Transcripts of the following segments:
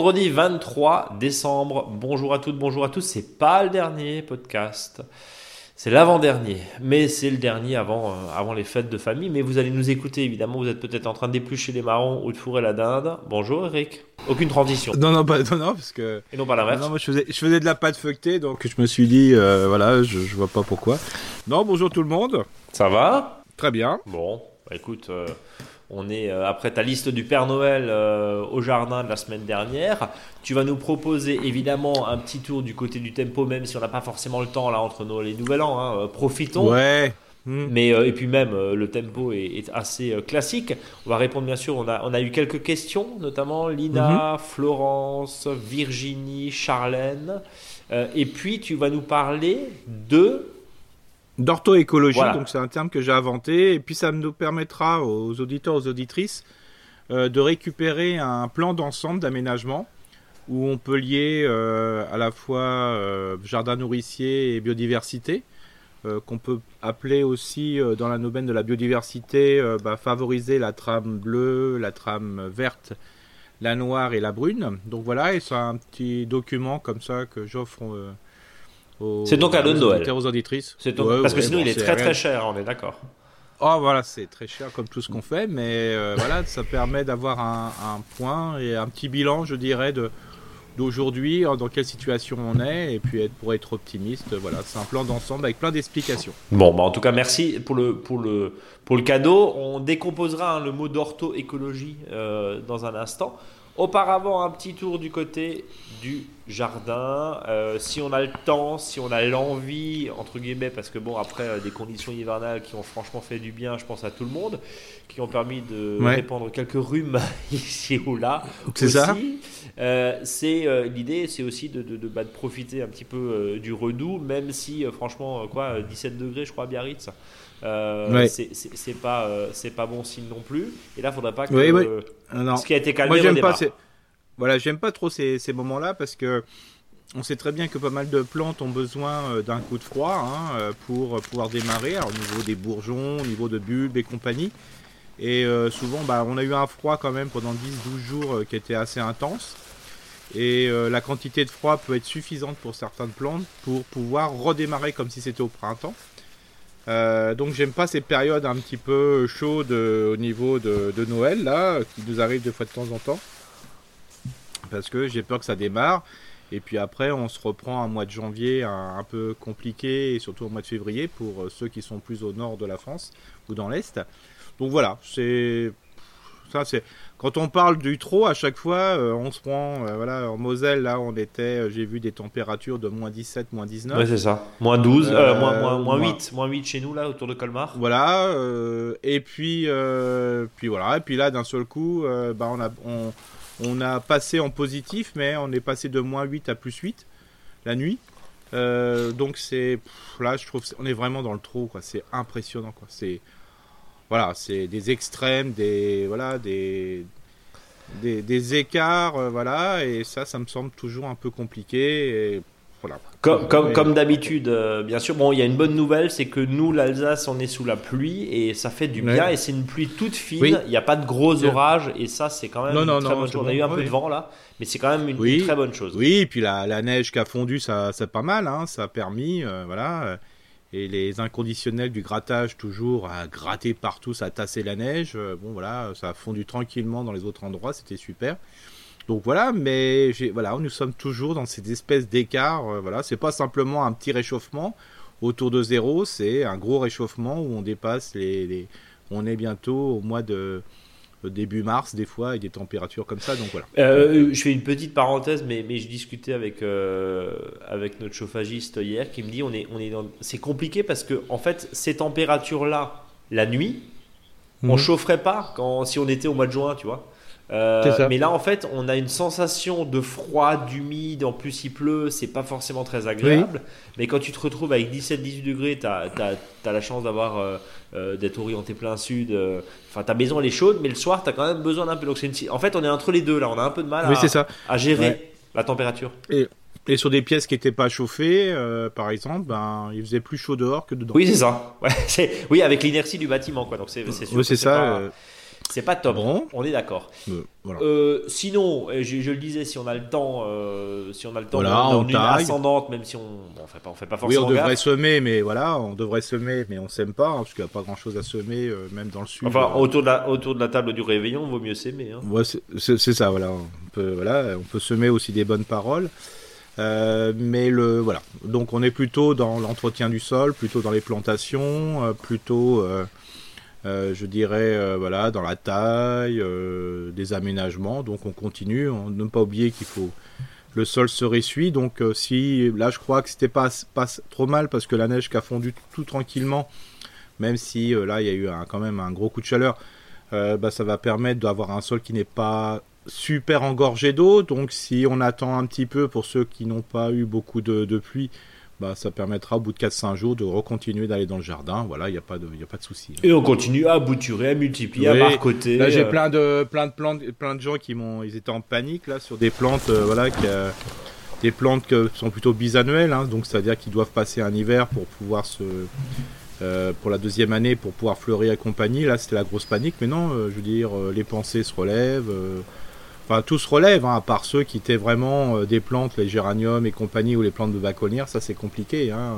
Vendredi 23 décembre. Bonjour à toutes, bonjour à tous. C'est pas le dernier podcast. C'est l'avant-dernier, mais c'est le dernier avant, euh, avant les fêtes de famille. Mais vous allez nous écouter, évidemment. Vous êtes peut-être en train d'éplucher les marrons ou de fourrer la dinde. Bonjour Eric. Aucune transition. Non, non, pas, non, non, parce que. Et non pas l'inverse. Non, moi je faisais, je faisais de la pâte feuilletée, donc je me suis dit, euh, voilà, je, je vois pas pourquoi. Non, bonjour tout le monde. Ça va? Très bien. Bon, bah écoute, euh, on est euh, après ta liste du Père Noël euh, au jardin de la semaine dernière. Tu vas nous proposer évidemment un petit tour du côté du tempo, même si on n'a pas forcément le temps là entre Noël et Nouvel An. hein. Euh, profitons. Ouais. Hmm. Mais euh, et puis même euh, le tempo est, est assez euh, classique. On va répondre bien sûr. On a on a eu quelques questions, notamment Lina, Florence, Virginie, Charlène. Euh, et puis tu vas nous parler de D'orthoécologie, Voilà. donc c'est un terme que j'ai inventé, et puis ça nous permettra aux auditeurs, aux auditrices, euh, de récupérer un plan d'ensemble d'aménagement où on peut lier euh, à la fois euh, jardin nourricier et biodiversité, qu'on peut appeler aussi dans la aubaine de la biodiversité, bah, favoriser la trame bleue, la trame verte, la noire et la brune. Donc voilà, et c'est un petit document comme ça que j'offre aux, C'est donc cadeau de aux Noël. aux auditrices. c'est ton- Ouais, parce que ouais, sinon bon, il est très rien- très cher. On est d'accord. Oh voilà, c'est très cher comme tout ce qu'on fait, mais euh, voilà, ça permet d'avoir un, un point et un petit bilan, je dirais, de d'aujourd'hui, euh, dans quelle situation on est, et puis être, pour être optimiste, voilà, c'est un plan d'ensemble avec plein d'explications. Bon, bah en tout cas, merci pour le, pour le, pour le cadeau. On décomposera hein, le mot d'ortho-écologie euh, dans un instant. Auparavant, un petit tour du côté du jardin. Euh, si on a le temps, si on a l'envie, entre guillemets, parce que bon, après, euh, des conditions hivernales qui ont franchement fait du bien, je pense à tout le monde, qui ont permis de Ouais. répandre quelques rhumes ici ou là. C'est ça euh, c'est euh, l'idée, c'est aussi de, de, de, bah, de profiter un petit peu du redoux, même si franchement, quoi, euh, 17 degrés, je crois, à Biarritz. Euh, Ouais. c'est- pas euh, c'est pas bon signe non plus. Et là, faudrait pas que Oui, oui. euh, non. ce qui a été calmé Moi, j'aime pas. Voilà, j'aime pas trop ces, ces moments-là parce que on sait très bien que pas mal de plantes ont besoin d'un coup de froid hein, pour pouvoir démarrer, alors, au niveau des bourgeons, au niveau de bulbes et compagnie. Et euh, souvent, bah, on a eu un froid quand même pendant 10-12 jours euh, qui était assez intense. Et euh, la quantité de froid peut être suffisante pour certaines plantes pour pouvoir redémarrer comme si c'était au printemps. Euh, donc j'aime pas ces périodes un petit peu chaudes euh, au niveau de, Noël là, qui nous arrivent de fois de temps en temps. Parce que j'ai peur que ça démarre. Et puis après on se reprend un mois de janvier un, un peu compliqué et surtout au mois de février pour euh, ceux qui sont plus au nord de la France ou dans l'Est. Donc voilà, c'est ça c'est quand on parle du trop à chaque fois euh, on se prend euh, voilà en Moselle là on était euh, j'ai vu des températures de moins 17 moins 19 Ouais, c'est ça. Moins 12, euh, Euh, moins, moins, moins moins- 8, moins 8 chez nous, là, autour de Colmar. Voilà, et puis, puis voilà, et puis là d'un seul coup, bah, on, a, on, on a passé en positif, mais on est passé de moins 8 à plus 8 la nuit. Euh, donc c'est là, je trouve, on est vraiment dans le trou, quoi. C'est impressionnant, quoi. C'est voilà, c'est des extrêmes, des voilà, des des, des écarts, euh, voilà, et ça, ça me semble toujours un peu compliqué. Et voilà. Comme, comme, comme d'habitude, euh, bien sûr. Bon, il y a une bonne nouvelle, c'est que nous, l'Alsace, on est sous la pluie et ça fait du Ouais. bien. Et c'est une pluie toute fine. Oui. Il n'y a pas de gros orages et ça, c'est quand même Non, une non, très non, bonne chose. On a eu un peu de vent là, mais c'est quand même une, Oui. une très bonne chose. Oui, et puis la, la neige qui a fondu, ça, c'est pas mal, hein, ça a permis, euh, voilà. Et les inconditionnels du grattage, toujours à gratter partout, ça a tassé la neige. euh, bon, voilà, ça a fondu tranquillement dans les autres endroits, c'était super. Donc voilà, mais voilà, nous sommes toujours dans cette espèce d'écart. euh, voilà, c'est pas simplement un petit réchauffement autour de zéro, c'est un gros réchauffement où on dépasse les- on est bientôt au mois de début mars des fois et des températures comme ça. Donc voilà. Euh, je fais une petite parenthèse, mais, mais je discutais avec, euh, avec notre chauffagiste hier qui me dit on est, on est dans... c'est compliqué parce que en fait ces températures-là, la nuit, on Mhm. chaufferait pas quand, si on était au mois de juin, tu vois. Euh, mais là, en fait, on a une sensation de froid, d'humide. En plus, il pleut, c'est pas forcément très agréable. Mais quand tu te retrouves avec 17-18 degrés, tu as, la chance d'avoir euh, euh, d'être orienté plein sud. Enfin, ta maison elle est chaude, mais le soir, tu as quand même besoin d'un peu. Donc, une- en fait, on est entre les deux là. On a un peu de mal à, c'est ça. à gérer Ouais. la température. Et sur des pièces qui n'étaient pas chauffées, euh, par exemple, ben, il faisait plus chaud dehors que dedans. Oui, c'est ça. Ouais, oui, avec l'inertie du bâtiment, quoi. Donc, c'est. Oui, c'est ça. pas- euh, C'est pas top. Bon. On est d'accord. Euh, voilà. Euh, sinon, je, je le disais, si on a le temps, euh, si on a le temps, Voilà, on on une ascendante, même si on, bon, on fait pas, on fait pas Oui, forcément on devrait gaffe. semer, mais voilà, on devrait semer, mais on sème pas, hein, parce qu'il n'y a pas grand chose à semer, même dans le sud. Enfin, autour de la, autour de la table du réveillon, vaut mieux s'aimer. Hein. Ouais, c'est- ça, voilà. On peut, voilà, on peut semer aussi des bonnes paroles. Euh, mais le voilà, donc on est plutôt dans l'entretien du sol, plutôt dans les plantations, euh, plutôt, euh, je dirais, euh, voilà, dans la taille, euh, des aménagements. Donc on continue. On ne pas oublier qu'il faut le sol se ressuit. Donc euh, si là, je crois que c'était pas pas trop mal parce que la neige qui a fondu tout, tranquillement, même si euh, là il y a eu quand même un gros coup de chaleur. Euh, bah, ça va permettre d'avoir un sol qui n'est pas super engorgé d'eau. Donc si on attend un petit peu pour ceux qui n'ont pas eu beaucoup de, de pluie, bah, ça permettra au bout de 4-5 jours de recontinuer d'aller dans le jardin. Voilà, il n'y a pas de, y a pas de souci. Et on continue à bouturer, à multiplier, Oui. à marcoter. Là, j'ai euh, plein de, plein de plantes, plein de gens qui m'ont, ils étaient en panique là sur des plantes, euh, voilà, qui, euh, des plantes qui sont plutôt bisannuelles, hein, donc c'est-à-dire qu'ils doivent passer un hiver pour pouvoir se, pour la deuxième année pour pouvoir fleurir et compagnie. Là, c'était la grosse panique, mais non, je veux dire, les pensées se relèvent. Euh, Enfin, tout se relève, hein, à part ceux qui étaient vraiment euh, des plantes, les géraniums et compagnie, ou les plantes de baconnière, ça c'est compliqué, hein.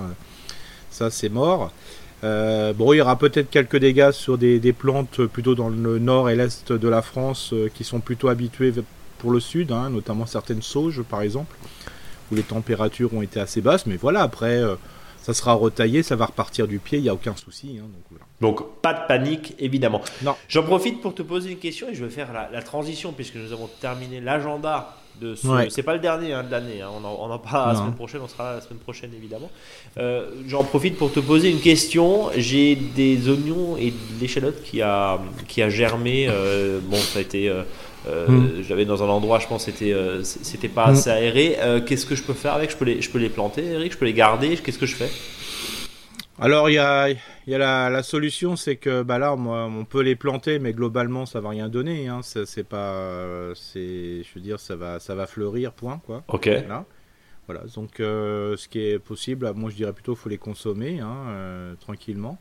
ça c'est mort. Euh, bon, il y aura peut-être quelques dégâts sur des, plantes plutôt dans le nord et l'est de la France euh, qui sont plutôt habituées pour le sud, hein, notamment certaines sauges par exemple, où les températures ont été assez basses. Mais voilà, après, euh, ça sera retaillé, ça va repartir du pied, il n'y a aucun souci. hein, donc voilà. Donc, pas de panique, évidemment. Non. J'en profite pour te poser une question et je vais faire la, la transition puisque nous avons terminé l'agenda de ce. Ouais. C'est pas le dernier hein, de l'année, hein, on, en, on en parlera la semaine prochaine, on sera là la semaine prochaine évidemment. Euh, J'en profite pour te poser une question. J'ai des oignons et de l'échalote qui a, qui a germé. euh, bon, ça a été. euh, euh, Mm. J'avais dans un endroit, je pense, c'était euh, c'était pas Mm. assez aéré. Euh, Qu'est-ce que je peux faire avec? Je peux, les, je peux les planter, Eric? Je peux les garder? Qu'est-ce que je fais? Alors, il y a, il y a la, la solution, c'est que bah là, moi, on peut les planter, mais globalement, ça va rien donner. Hein, ça, c'est pas, c'est, je veux dire, ça va, ça va fleurir, point, quoi. Ok. Voilà. Voilà, donc euh, ce qui est possible, moi je dirais plutôt faut les consommer hein, euh, tranquillement,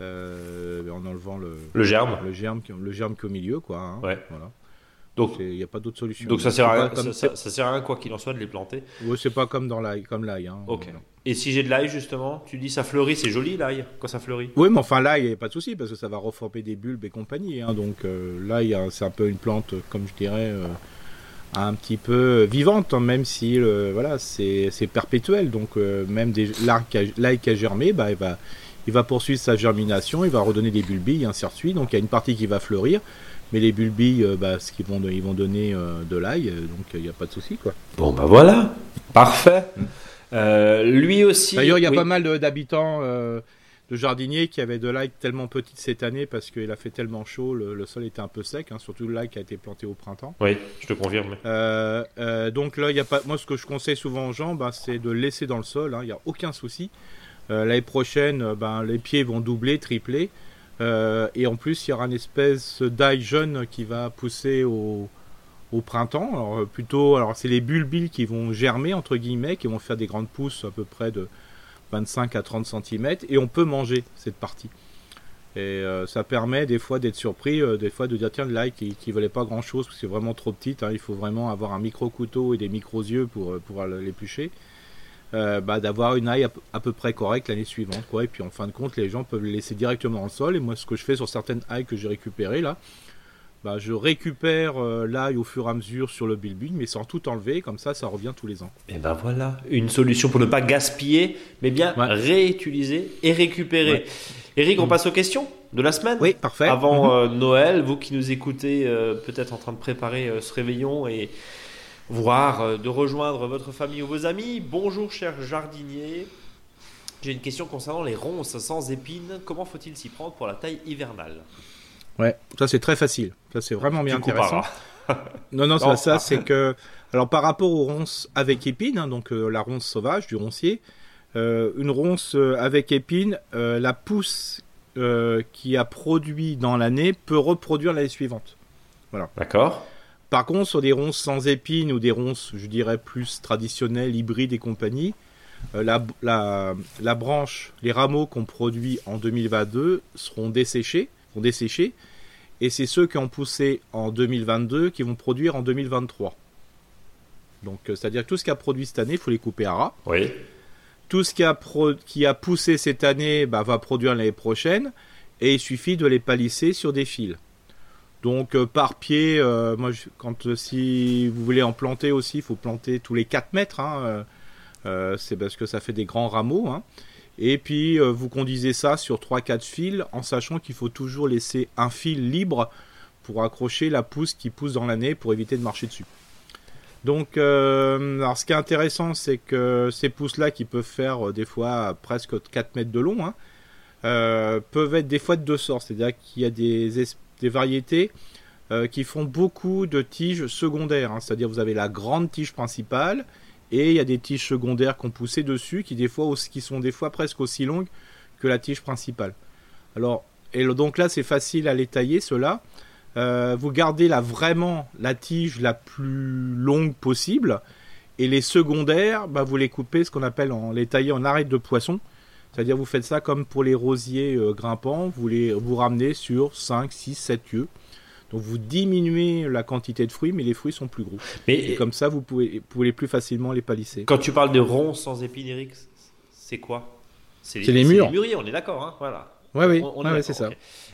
euh, en enlevant le, Le germe. le germe, qui- le germe qui est au milieu, quoi. hein. Ouais. Voilà. Donc, Il n'y a pas d'autre solution. donc ça sert à rien, comme- ça, ça- ça sert à rien quoi qu'il en soit de les planter. Ouais, c'est pas comme dans l'ail, comme l'ail. Hein, Ok. Et si j'ai de l'ail justement, tu dis ça fleurit, c'est joli l'ail quand ça fleurit? Oui, mais enfin l'ail, il n'y a pas de souci parce que ça va reformer des bulbes et compagnie. hein. donc euh, l'ail, hein, c'est un peu une plante, comme je dirais, euh, un petit peu vivante, hein, même si euh, voilà, c'est perpétuel. Donc euh, même des l'ail qui a, germé, bah, il va il va poursuivre sa germination, il va redonner des bulbilles, et ainsi de suite. Donc il y a une partie qui va fleurir, mais les bulbilles, euh, bah, ce qu'ils vont, ils vont donner euh, de l'ail, euh, donc il n'y a pas de souci quoi. Bon bah voilà, parfait. Euh, lui aussi. D'ailleurs, il y a oui. pas mal d'habitants, de jardiniers qui avaient de l'ail tellement petite cette année parce qu'il a fait tellement chaud, le, le sol était un peu sec, hein, surtout l'ail qui a été planté au printemps. Oui, je te confirme. Euh, euh, donc là, il y a pas. Moi, ce que je conseille souvent aux gens, bah, c'est de le laisser dans le sol. hein, Il n'y a aucun souci. Euh, L'année prochaine, euh, ben, les pieds vont doubler, tripler. Euh, et en plus, il y aura une espèce d'ail jeune qui va pousser au, au printemps. Plutôt, alors c'est les bulbilles qui vont germer, entre guillemets, qui vont faire des grandes pousses à peu près de 25 à 30 cm. Et on peut manger cette partie. Et ça permet des fois d'être surpris, des fois de dire tiens, l'ail qui, qui valait pas grand chose parce que c'est vraiment trop petite. hein, il faut vraiment avoir un micro couteau et des micros yeux pour euh, pouvoir l'éplucher. Euh, bah, d'avoir une ail à, peu- à peu près correcte l'année suivante. Quoi. Et puis en fin de compte, les gens peuvent le laisser directement dans le sol. Et moi, ce que je fais sur certaines ailles que j'ai récupérées là, bah, je récupère euh, l'ail au fur et à mesure sur le bilbil, mais sans tout enlever. Comme ça, ça revient tous les ans. Et ben voilà, une solution pour ne pas gaspiller, mais bien Ouais. réutiliser et récupérer. Ouais. Eric, on Mm. passe aux questions de la semaine. Oui, parfait. Avant Mhm. euh, Noël, vous qui nous écoutez, euh, peut-être en train de préparer euh, ce réveillon et voir euh, de rejoindre votre famille ou vos amis. Bonjour, chers jardiniers. J'ai une question concernant les ronces sans épines. Comment faut-il s'y prendre pour la taille hivernale? Ouais, ça c'est très facile. Ça c'est vraiment bien Tu intéressant. compareras. Non, non, Non. ça, ça c'est que. Alors, par rapport aux ronces avec épines, hein, donc euh, la ronce sauvage du roncier, euh, une ronce avec épines, euh, la pousse qui a produit dans l'année peut reproduire l'année suivante. D'accord. Par contre, sur des ronces sans épines ou des ronces, je dirais, plus traditionnelles, hybrides et compagnie, euh, la, la, la branche, les rameaux qu'on produit en 2022 seront desséchés, vont dessécher, et c'est ceux qui ont poussé en 2022 qui vont produire en 2023. Donc, euh, c'est-à-dire que tout ce qui a produit cette année, il faut les couper à ras. Oui. Tout ce qui a, pro- qui a poussé cette année bah, va produire l'année prochaine, et il suffit de les palisser sur des fils. Donc, euh, par pied, euh, moi, quand euh, si vous voulez en planter aussi, il faut planter tous les 4 mètres. hein, c'est parce que ça fait des grands rameaux. hein. Et puis, vous conduisez ça sur 3-4 fils, en sachant qu'il faut toujours laisser un fil libre pour accrocher la pousse qui pousse dans l'année pour éviter de marcher dessus. Donc, ce qui est intéressant, c'est que ces pousses-là, qui peuvent faire des fois presque 4 mètres de long, hein, euh, peuvent être des fois de deux sortes. C'est-à-dire qu'il y a des, es- des variétés euh, qui font beaucoup de tiges secondaires. hein. C'est-à-dire vous avez la grande tige principale et il y a des tiges secondaires qu'on poussé dessus qui, des fois, qui sont des fois presque aussi longues que la tige principale. Alors, et donc là, c'est facile à les tailler, ceux-là. Euh, vous gardez là vraiment la tige la plus longue possible et les secondaires, bah, vous les coupez ce qu'on appelle en les tailler en arête de poisson. C'est-à-dire vous faites ça comme pour les rosiers euh, grimpants, vous les vous ramenez sur 5, 6, 7 yeux. Donc vous diminuez la quantité de fruits, mais les fruits sont plus gros. Et Mais comme ça, vous pouvez, vous pouvez plus facilement les palisser. quand tu parles de ronds sans épines, Eric, c'est quoi? C'est les murs. les mûriers, on est d'accord, hein Voilà. Ouais, oui, On- on ouais, c'est ça.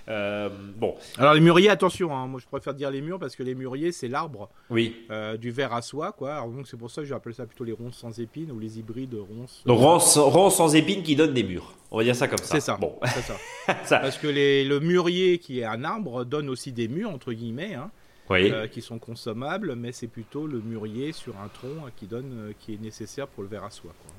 Euh, bon, Alors les mûriers, attention, hein, moi je préfère dire les murs parce que les mûriers, c'est l'arbre oui. euh, du verre à soie, quoi. Alors, donc c'est pour ça que j'appelle ça plutôt les ronces sans épines ou les hybrides ronces. Donc ronds sans, ronds sans épines qui donnent des murs. On va dire ça comme ça. C'est ça. Bon, C'est ça. ça. Parce que les, le mûrier qui est un arbre donne aussi des murs entre guillemets, hein, Oui. euh, qui sont consommables, mais c'est plutôt le mûrier sur un tronc qui donne, qui est nécessaire pour le verre à soie. quoi.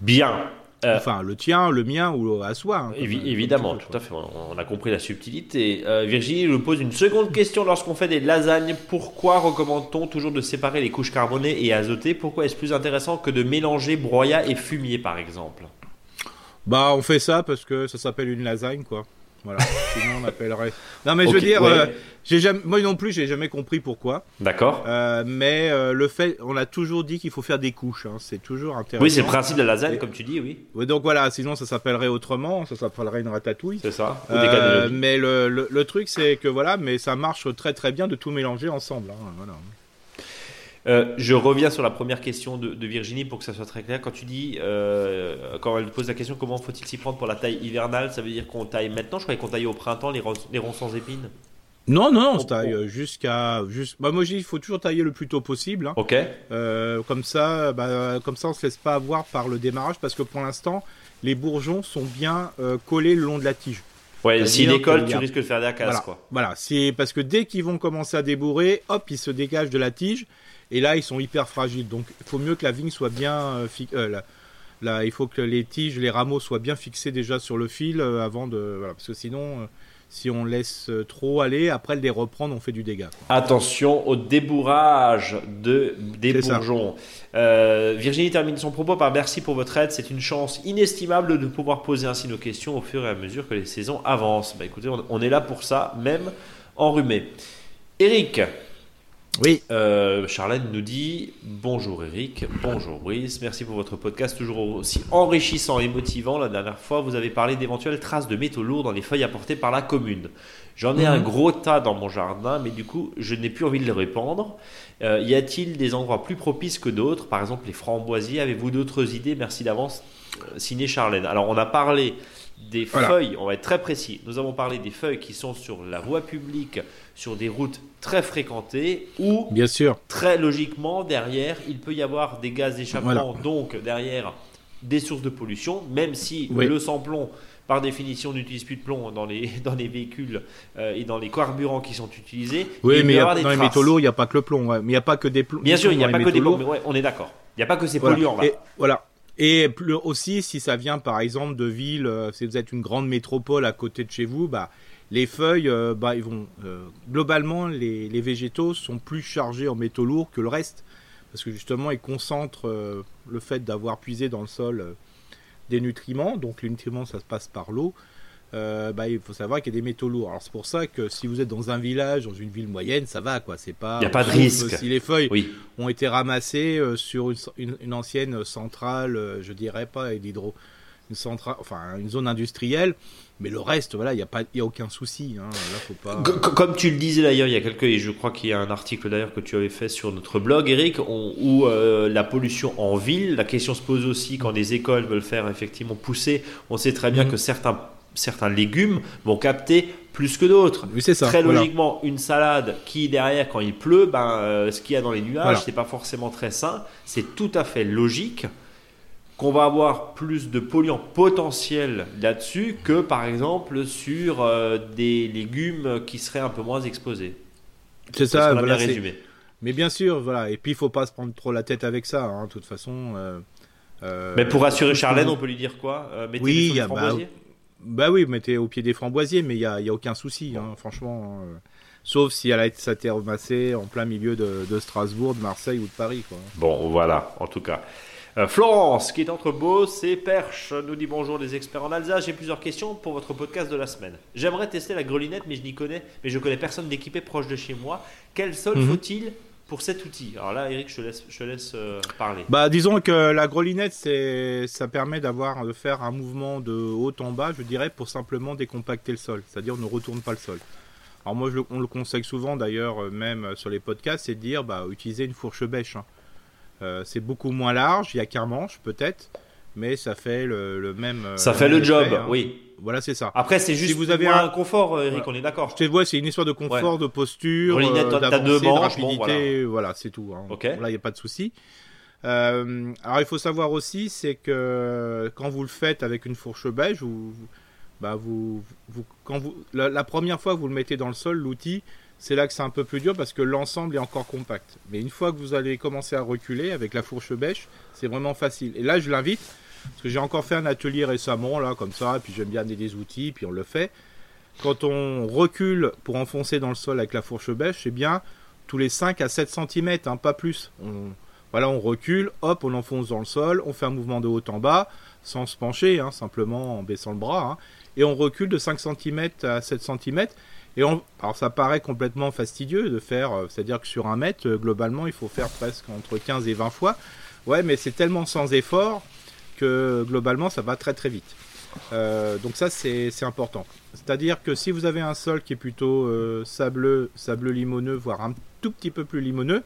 Bien. Euh, Enfin, le tien, le mien ou à soie. hein, Évi- évidemment, tout à fait. On a compris la subtilité. Euh, Virginie nous pose une seconde question lorsqu'on fait des lasagnes. Pourquoi recommande-t-on toujours de séparer les couches carbonées et azotées? Pourquoi est-ce plus intéressant que de mélanger broyat et fumier, par exemple? Bah, on fait ça parce que ça s'appelle une lasagne, quoi. Voilà. Sinon, on appellerait. Non, mais je veux dire, ouais. euh, j'ai jamais, moi non plus, j'ai jamais compris pourquoi. D'accord Euh, mais euh, le fait, on a toujours dit qu'il faut faire des couches. hein, C'est toujours intéressant. Oui, c'est le principe de la lasagne, comme tu dis, oui. Ouais, donc voilà, sinon ça s'appellerait autrement, ça s'appellerait une ratatouille. C'est ça. Ou des cannellonis. mais le, le, le truc c'est que voilà, mais ça marche très très bien de tout mélanger ensemble. hein, voilà. Euh, je reviens sur la première question de, de Virginie pour que ça soit très clair. Quand tu dis, euh, quand elle pose la question comment faut-il s'y prendre pour la taille hivernale, ça veut dire qu'on taille maintenant? Je croyais qu'on taillait au printemps les, ronds- les ronds sans épines. Non, non, on se taille jusqu'à. Juste... Bah, moi je dis il faut toujours tailler le plus tôt possible. hein. Ok. Euh, comme, ça, bah, comme ça on se laisse pas avoir par le démarrage parce que pour l'instant les bourgeons sont bien euh, collés le long de la tige. Ouais, Ça veut s'il dire décolle, qu'il y tu a- risques de faire de la casse, Voilà, quoi. voilà. c'est parce que dès qu'ils vont commencer à débourrer, hop, ils se dégagent de la tige et là ils sont hyper fragiles. Donc il faut mieux que la vigne soit bien euh, euh, la- il faut que les tiges, les rameaux soient bien fixés déjà sur le fil euh, avant de voilà parce que sinon euh, si on laisse trop aller, après les reprendre, on fait du dégât. quoi. Attention au débourrage de, des bourgeons. Euh, Virginie termine son propos par merci pour votre aide. C'est une chance inestimable de pouvoir poser ainsi nos questions au fur et à mesure que les saisons avancent. Bah, écoutez, on, on est là pour ça, même enrhumé. Eric, Oui. euh, Charlène nous dit Bonjour Eric, bonjour Brice, merci pour votre podcast toujours aussi enrichissant et motivant. La dernière fois, vous avez parlé d'éventuelles traces de métaux lourds dans les feuilles apportées par la commune. J'en ai Mhm. un gros tas dans mon jardin, mais du coup, je n'ai plus envie de les répandre. Euh, y a-t-il des endroits plus propices que d'autres? Par exemple, les framboisiers. Avez-vous d'autres idées? Merci d'avance. Euh, Signé Charlène. Alors, on a parlé des Voilà. feuilles, on va être très précis. Nous avons parlé des feuilles qui sont sur la voie publique, sur des routes très fréquentées, ou Bien sûr. très logiquement, derrière, il peut y avoir des gaz d'échappement, Voilà. donc derrière des sources de pollution, même si Oui. le sans-plomb, par définition, n'utilise plus de plomb dans les, dans les véhicules euh, et dans les carburants qui sont utilisés. Oui, il peut mais y a- avoir des dans les traces. métaux lourds, il n'y a pas que le plomb. ouais. Mais il n'y a pas que des plombs. Bien sûr, il n'y a pas les que des plombs, mais ouais, on est d'accord. Il n'y a pas que ces Voilà. polluants là. Et, voilà. Et aussi, si ça vient par exemple de villes, euh, si vous êtes une grande métropole à côté de chez vous, bah, les feuilles, euh, bah, ils vont. euh, globalement, les, les végétaux sont plus chargés en métaux lourds que le reste. Parce que justement, ils concentrent euh, le fait d'avoir puisé dans le sol des nutriments. Donc, les nutriments, ça se passe par l'eau. Euh, bah, il faut savoir qu'il y a des métaux lourds. Alors, c'est pour ça que si vous êtes dans un village, dans une ville moyenne, ça va, quoi. C'est pas. Il y a pas de sauf, risque. euh, Si les feuilles Oui, ont été ramassés euh, sur une, une- une ancienne centrale, euh, je dirais pas d'hydro, une centrale, enfin une zone industrielle. Mais le reste, voilà, il n'y a, pas, y a aucun souci. Hein. Là, faut pas... Comme tu le disais d'ailleurs, il y a quelques, et je crois qu'il y a un article d'ailleurs que tu avais fait sur notre blog, Eric, où euh, la pollution en ville, la question se pose aussi quand des écoles veulent faire effectivement pousser. On sait très bien mm. que certains, certains légumes vont capter plus que d'autres. Oui, c'est ça. Très logiquement, une salade qui derrière, quand il pleut, ben, euh, ce qu'il y a dans les nuages, c'est pas forcément très sain. C'est tout à fait logique qu'on va avoir plus de polluants potentiels là-dessus que par exemple sur euh, des légumes qui seraient un peu moins exposés. C'est ça, voilà, résumé. Mais bien sûr, voilà. Et puis il faut pas se prendre trop la tête avec ça. Hein, de toute façon. Euh, euh, mais pour rassurer Charlène, on peut lui dire quoi mettez Oui, y a, bah, bah, oui, mettez au pied des framboisiers, mais il y a, y a, aucun souci, hein, franchement. Hein, sauf si elle a été ramassée en plein milieu de, de, Strasbourg, de Marseille ou de Paris. Quoi. Bon, voilà, en tout cas. Euh, Florence, qui est entre Beauce et Perche, nous dit bonjour les experts en Alsace. J'ai plusieurs questions pour votre podcast de la semaine. J'aimerais tester la grelinette, mais je n'y connais, mais je connais personne d'équipé proche de chez moi. Quel sol mhm. faut-il pour cet outil Alors là, Eric, je te laisse, je laisse euh, parler. Bah, disons que la grelinette, c'est, ça permet d'avoir, de faire un mouvement de haut en bas, je dirais, pour simplement décompacter le sol. C'est-à-dire, on ne retourne pas le sol. Alors moi, on le conseille souvent, d'ailleurs, euh, même sur les podcasts, c'est de dire, bah, utiliser une fourche bêche. Hein. Euh, c'est beaucoup moins large, il y a qu'un manche peut-être, mais ça fait le, même. Ça fait le job, hein. oui. Voilà, c'est ça. Après, c'est juste si vous avez un confort, euh, Eric, on est d'accord. Je te c'est une histoire de confort, de posture, de rapidité, voilà, c'est tout. Hein. Là, il n'y a pas de souci. alors, il faut savoir aussi, c'est que quand vous le faites avec une fourche beige, vous, bah, vous, quand vous, la, première fois que vous le mettez dans le sol, l'outil, c'est là que c'est un peu plus dur parce que l'ensemble est encore compact. Mais une fois que vous allez commencer à reculer avec la fourche bêche, c'est vraiment facile. Et là, je l'invite, parce que j'ai encore fait un atelier récemment, là, comme ça, et puis j'aime bien amener des outils, puis on le fait. Quand on recule pour enfoncer dans le sol avec la fourche bêche, c'est bien tous les 5 à 7 cm, hein, pas plus. voilà, on recule, hop, on enfonce dans le sol, on fait un mouvement de haut en bas, sans se pencher, hein, simplement en baissant le bras, hein. et on recule de 5 cm à 7 cm. Et alors ça paraît complètement fastidieux de faire, euh, c'est-à-dire que sur un mètre, euh, globalement, il faut faire presque entre 15 et 20 fois. Ouais, mais c'est tellement sans effort que globalement, ça va très très vite. Euh, donc ça, c'est important. C'est-à-dire que si vous avez un sol qui est plutôt sableux, sableux limoneux, voire un tout petit peu plus limoneux,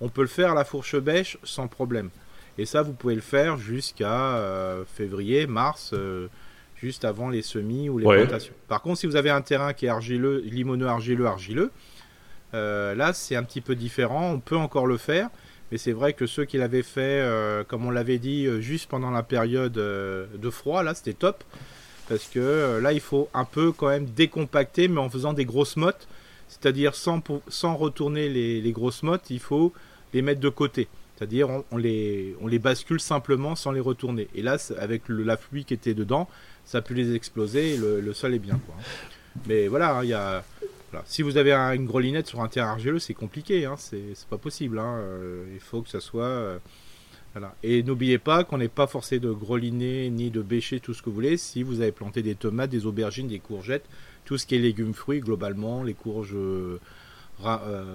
on peut le faire à la fourche bêche sans problème. Et ça, vous pouvez le faire jusqu'à février, mars juste avant les semis ou les plantations. Par contre, si vous avez un terrain qui est argileux, limoneux, argileux, argileux, euh, là c'est un petit peu différent. On peut encore le faire, mais c'est vrai que ceux qui l'avaient fait, euh, comme on l'avait dit, euh, juste pendant la période de froid, là c'était top. Parce que là, il faut un peu quand même décompacter, mais en faisant des grosses mottes. C'est-à-dire sans, retourner les, grosses mottes, il faut les mettre de côté. C'est-à-dire on, les, bascule simplement sans les retourner. Et là, avec la pluie qui était dedans, ça a pu les exploser et le, sol est bien. Mais voilà, hein, il y a, si vous avez une grelinette sur un terrain argileux, c'est compliqué, hein, c'est pas possible. Hein, euh, il faut que ça soit. Euh. Et n'oubliez pas qu'on n'est pas forcé de greliner ni de bêcher tout ce que vous voulez si vous avez planté des tomates, des aubergines, des courgettes, tout ce qui est légumes, fruits globalement, les courges euh,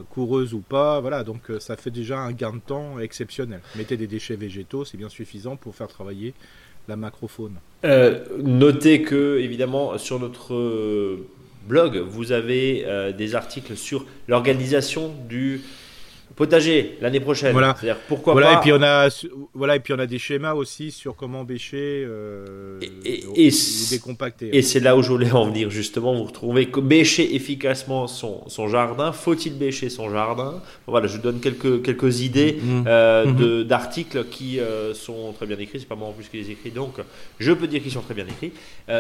coureuses ou pas. Voilà, donc ça fait déjà un gain de temps exceptionnel. Mettez des déchets végétaux, c'est bien suffisant pour faire travailler la macrofaune. Euh, notez que, évidemment, sur notre euh, blog, vous avez euh, des articles sur l'organisation du potager l'année prochaine. Voilà. C'est-à-dire pourquoi voilà, pas. Et puis on a voilà et puis on a des schémas aussi sur comment bêcher euh, et, et, décompacter. Et c'est là où je voulais en venir justement. Vous retrouvez bêcher efficacement son, son jardin. Faut-il bêcher son jardin? Voilà, je donne quelques quelques idées euh, mm-hmm. d'articles qui euh, sont très bien écrits. C'est pas moi en plus qui les écris, donc je peux dire qu'ils sont très bien écrits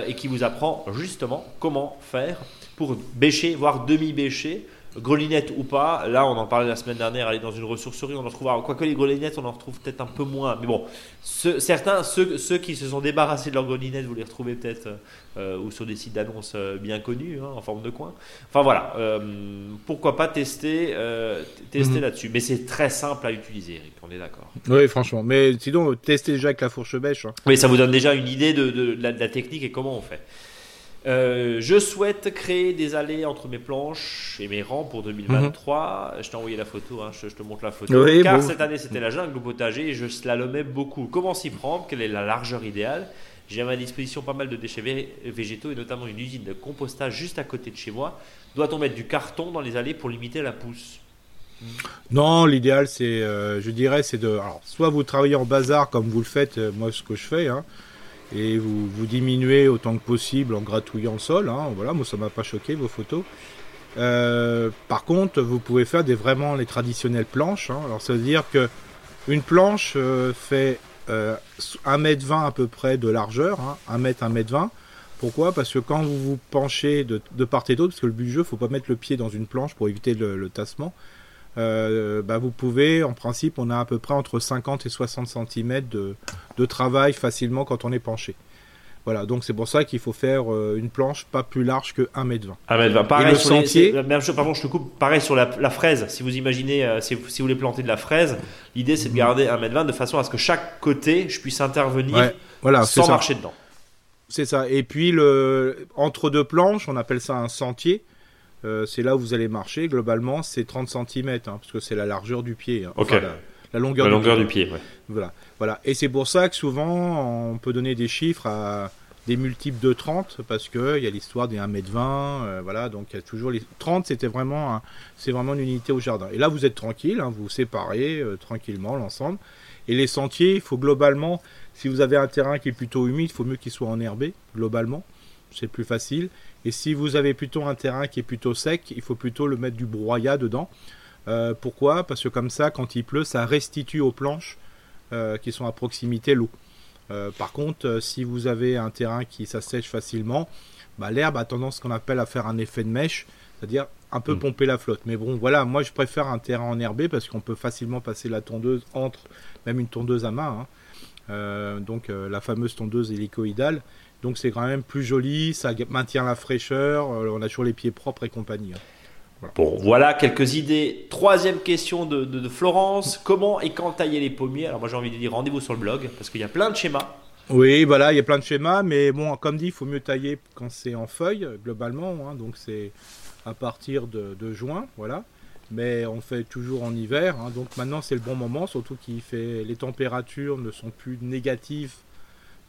et qui vous apprend justement comment faire pour bêcher, voire demi-bêcher Grelinette ou pas, là on en parlait la semaine dernière, aller dans une ressourcerie, on en retrouvera. Quoique les grelinettes, on en retrouve peut-être un peu moins. Mais bon, certains, ceux, ceux, qui se sont débarrassés de leurs grelinettes, vous les retrouvez peut-être euh, ou sur des sites d'annonces euh, bien connus, hein, en forme de coin. Enfin voilà, euh, pourquoi pas tester, tester mhm. là-dessus. Mais c'est très simple à utiliser, Eric, on est d'accord. Oui, franchement. Mais sinon, testez déjà avec la fourche bêche. Hein. Oui, ça vous donne déjà une idée de, la, de la technique et comment on fait. Euh, je souhaite créer des allées entre mes planches et mes rangs pour 2023. Je t'ai envoyé la photo, hein, je, te montre la photo. Car cette année c'était la jungle au potager et je slalomais beaucoup. Comment s'y prendre? Quelle est la largeur idéale? J'ai à ma disposition pas mal de déchets végétaux et notamment une usine de compostage juste à côté de chez moi. Doit-on mettre du carton dans les allées pour limiter la pousse? Non, l'idéal, c'est, euh, je dirais, c'est de. Alors, soit vous travaillez en bazar comme vous le faites, euh, moi, ce que je fais, hein, et vous, vous diminuez autant que possible en gratouillant le sol. Hein, voilà, moi ça m'a pas choqué vos photos. Euh, par contre, vous pouvez faire vraiment les traditionnelles planches. Hein. Alors ça veut dire que une planche euh, fait euh, 1m20 à peu près de largeur, hein, 1m, 1m20. Pourquoi? Parce que quand vous vous penchez de, part et d'autre, parce que le but du jeu, faut pas mettre le pied dans une planche pour éviter le, tassement. Euh, bah vous pouvez, en principe, on a à peu près entre 50 et 60 cm de, de travail facilement quand on est penché. Voilà, donc c'est pour ça qu'il faut faire euh, une planche pas plus large que 1m20. 1m20. Pareil, sur sentier... même chose, pardon, je te coupe. Pareil sur la, fraise. Si vous imaginez, euh, si, vous, voulez planter de la fraise, l'idée c'est de garder 1m20 de façon à ce que chaque côté, je puisse intervenir voilà, sans marcher dedans. C'est ça. Et puis, le, entre deux planches, on appelle ça un sentier. Euh, c'est là où vous allez marcher. Globalement, c'est 30 cm, hein, parce que c'est la largeur du pied. Hein. la, longueur, la longueur du pied. Voilà. voilà. Et c'est pour ça que souvent, on peut donner des chiffres à des multiples de 30, parce qu'il y a l'histoire des 1m20. Euh, voilà, donc il y a toujours les 30, c'était vraiment, c'est vraiment une unité au jardin. Et là, vous êtes tranquille, hein, vous vous séparez euh, tranquillement l'ensemble. Et les sentiers, il faut globalement, si vous avez un terrain qui est plutôt humide, il faut mieux qu'il soit enherbé, globalement. C'est plus facile. Et si vous avez plutôt un terrain qui est plutôt sec, il faut plutôt le mettre du broyat dedans. Euh, pourquoi? Parce que comme ça, quand il pleut, ça restitue aux planches euh, qui sont à proximité l'eau. Euh, par contre, si vous avez un terrain qui s'assèche facilement, bah, l'herbe a tendance qu'on appelle à faire un effet de mèche, c'est-à-dire un peu mm. pomper la flotte. Mais bon, voilà, moi je préfère un terrain enherbé parce qu'on peut facilement passer la tondeuse entre, même une tondeuse à main, hein. donc la fameuse tondeuse hélicoïdale, donc c'est quand même plus joli, ça maintient la fraîcheur, euh, on a toujours les pieds propres et compagnie. Hein. Bon, voilà quelques idées. Troisième question de, Florence. Comment et quand tailler les pommiers? Alors moi j'ai envie de dire rendez-vous sur le blog parce qu'il y a plein de schémas. Oui, voilà, il y a plein de schémas, mais bon, comme dit, il faut mieux tailler quand c'est en feuille, globalement. Hein. donc c'est à partir de, juin, voilà. Mais on fait toujours en hiver, hein. donc maintenant c'est le bon moment, surtout qu'il fait les températures ne sont plus négatives